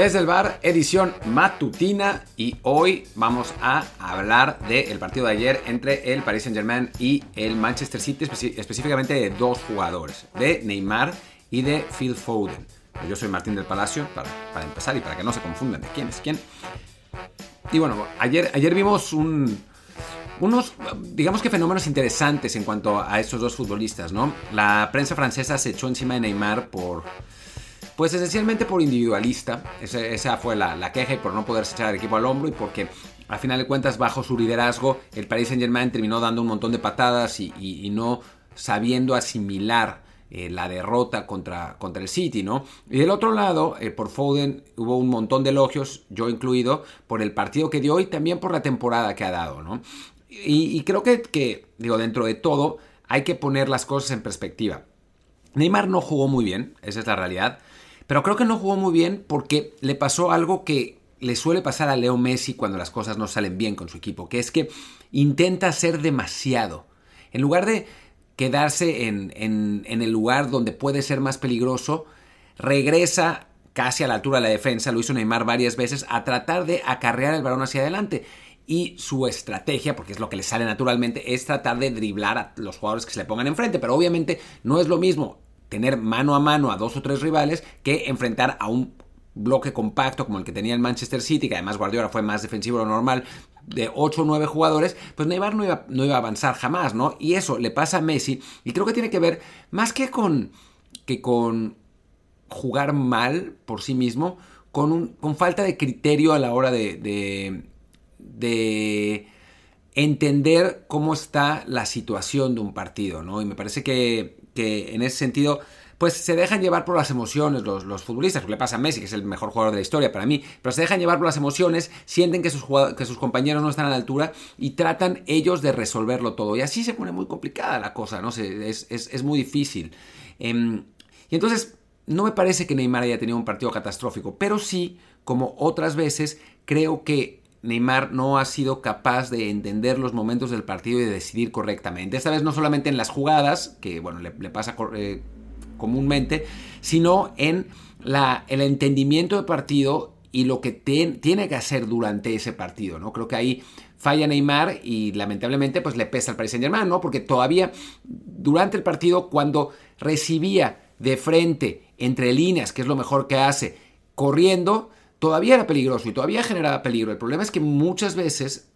Desde el bar, edición matutina y hoy vamos a hablar del partido de ayer entre el Paris Saint Germain y el Manchester City, específicamente de dos jugadores, de Neymar y de Phil Foden. Yo soy Martín del Palacio, para, empezar y para que no se confundan de quién es quién. Y bueno, ayer, ayer vimos unos, digamos que fenómenos interesantes en cuanto a estos dos futbolistas, ¿no? La prensa francesa se echó encima de Neymar por pues esencialmente por individualista, esa, fue la, queja y por no poderse echar al equipo al hombro y porque al final de cuentas bajo su liderazgo el Paris Saint Germain terminó dando un montón de patadas y, no sabiendo asimilar eh, la derrota contra, contra el City, ¿no? Y del otro lado, eh, por Foden hubo un montón de elogios, yo incluido, por el partido que dio y también por la temporada que ha dado, ¿no? Y, creo que, que, digo, dentro de todo, hay que poner las cosas en perspectiva. Neymar no jugó muy bien, esa es la realidad. Pero creo que no jugó muy bien porque le pasó algo que le suele pasar a Leo Messi cuando las cosas no salen bien con su equipo, que es que intenta hacer demasiado. En lugar de quedarse en, el lugar donde puede ser más peligroso, regresa casi a la altura de la defensa, lo hizo Neymar varias veces, a tratar de acarrear el balón hacia adelante. Y su estrategia, porque es lo que le sale naturalmente, es tratar de driblar a los jugadores que se le pongan enfrente. Pero obviamente no es lo mismo tener mano a mano a dos o tres rivales que enfrentar a un bloque compacto como el que tenía el Manchester City, que además Guardiola fue más defensivo de lo normal, de 8 o 9 jugadores, pues Neymar no iba, no iba, a avanzar jamás, ¿no? Y eso le pasa a Messi, y creo que tiene que ver más que con, que con jugar mal por sí mismo, con, un, con falta de criterio a la hora de, de, de entender cómo está la situación de un partido, ¿no? Y me parece que, que en ese sentido pues se dejan llevar por las emociones los, los futbolistas, le pasa a Messi, que es el mejor jugador de la historia para mí, pero se dejan llevar por las emociones, sienten que sus, que sus compañeros no están a la altura y tratan ellos de resolverlo todo. Y así se pone muy complicada la cosa, ¿no? Es, es, muy difícil. Em, y entonces, no me parece que Neymar haya tenido un partido catastrófico, pero sí, como otras veces, creo que Neymar no ha sido capaz de entender los momentos del partido y de decidir correctamente. Esta vez no solamente en las jugadas, que bueno, le, pasa eh, comúnmente, sino en el entendimiento del partido y lo que tiene que hacer durante ese partido, ¿no? Creo que ahí falla Neymar y lamentablemente pues le pesa al Paris Saint Germain, ¿no? Porque todavía durante el partido cuando recibía de frente entre líneas, que es lo mejor que hace, corriendo, todavía era peligroso y todavía generaba peligro. El problema es que muchas veces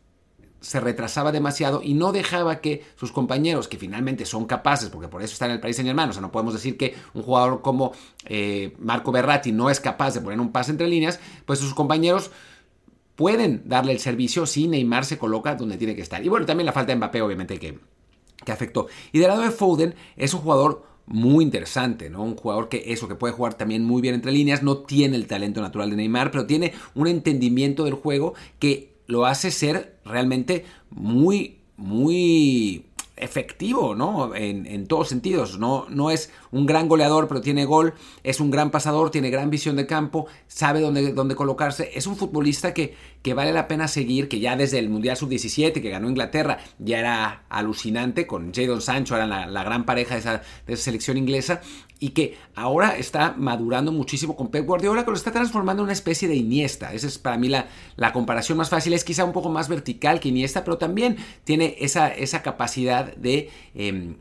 se retrasaba demasiado y no dejaba que sus compañeros, que finalmente son capaces, porque por eso están en el país en hermano, o sea, no podemos decir que un jugador como eh, Marco Berratti no es capaz de poner un pase entre líneas, pues sus compañeros pueden darle el servicio si Neymar se coloca donde tiene que estar. Y bueno, también la falta de Mbappé, obviamente, que, que afectó. Y del lado de Foden, es un jugador muy interesante, ¿no? Un jugador que eso, que puede jugar también muy bien entre líneas, no tiene el talento natural de Neymar, pero tiene un entendimiento del juego que lo hace ser realmente muy, muy efectivo, ¿no? En, todos sentidos. No, no es un gran goleador, pero tiene gol. Es un gran pasador, tiene gran visión de campo, sabe dónde, dónde colocarse. Es un futbolista que, que vale la pena seguir, que ya desde el Mundial Sub-17, que ganó Inglaterra, ya era alucinante. Con Jadon Sancho, era la, la gran pareja de esa, de selección inglesa y que ahora está madurando muchísimo con Pep Guardiola, que lo está transformando en una especie de Iniesta. Esa es para mí la, la comparación más fácil. Es quizá un poco más vertical que Iniesta, pero también tiene esa, esa capacidad de em,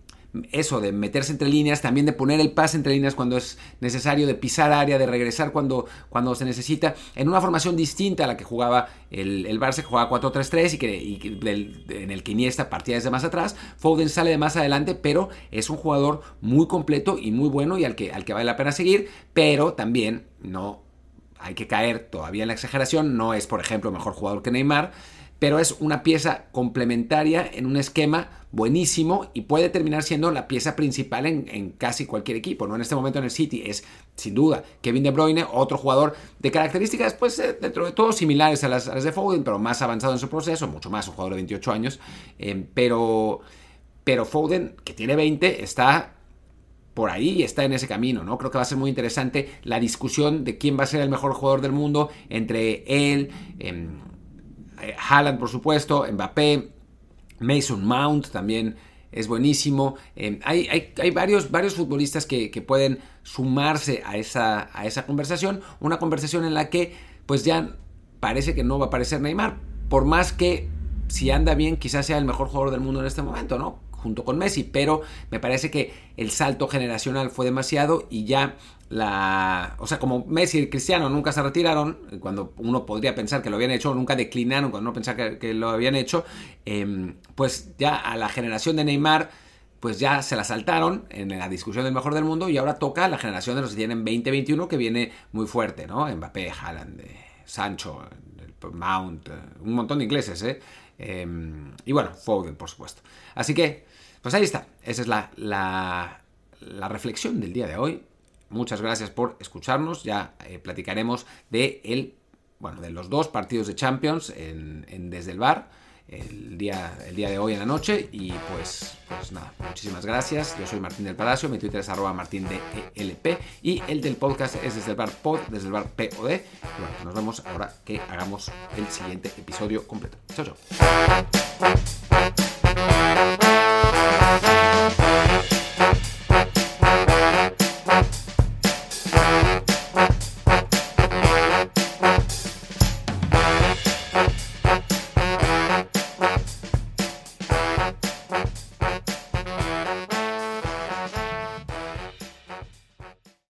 eso de meterse entre líneas, también de poner el pase entre líneas cuando es necesario, de pisar área, de regresar cuando, cuando se necesita, en una formación distinta a la que jugaba el, Barça, que jugaba 4-3-3 y, que, en el que Iniesta partía desde más atrás. Foden sale de más adelante, pero es un jugador muy completo y muy bueno y al que, al que vale la pena seguir, pero también no hay que caer todavía en la exageración, no es por ejemplo mejor jugador que Neymar, pero es una pieza complementaria en un esquema buenísimo y puede terminar siendo la pieza principal en, casi cualquier equipo. ¿no? En este momento en el City es sin duda Kevin De Bruyne, otro jugador de características, pues eh, dentro de todo similares a las, de Foden, pero más avanzado en su proceso, mucho más, un jugador de 28 años. Eh, pero, pero Foden, que tiene 20, está por ahí está en ese camino, ¿no? Creo que va a ser muy interesante la discusión de quién va a ser el mejor jugador del mundo entre él, em, eh, Haaland, por supuesto, Mbappé, Mason Mount también es buenísimo. Em, hay, varios, varios futbolistas que, pueden sumarse a esa, a esa conversación. Una conversación en la que pues ya parece que no va a aparecer Neymar. Por más que si anda bien quizás sea el mejor jugador del mundo en este momento, ¿no? Junto con Messi, pero me parece que el salto generacional fue demasiado y ya la... O sea, como Messi y Cristiano nunca se retiraron, cuando uno podría pensar que lo habían hecho, nunca declinaron cuando uno pensaba que, lo habían hecho, em, pues ya a la generación de Neymar pues ya se la saltaron en la discusión del mejor del mundo y ahora toca la generación de los que tienen 20-21 que viene muy fuerte, ¿no? Mbappé, Haaland, eh, Sancho, Mount, eh, un montón de ingleses, ¿eh? Em, y bueno, Foden, por supuesto. Así que pues ahí está, esa es la, la, reflexión del día de hoy. Muchas gracias por escucharnos. Ya eh, platicaremos de, el, bueno, de los dos partidos de Champions en, Desde el Bar el día, el día de hoy en la noche. Y pues, pues nada, muchísimas gracias. Yo soy Martín del Palacio, mi Twitter es arroba martindelp y el del podcast es desde el bar desde el bar bueno, nos vemos ahora que hagamos el siguiente episodio completo. Chao, chao.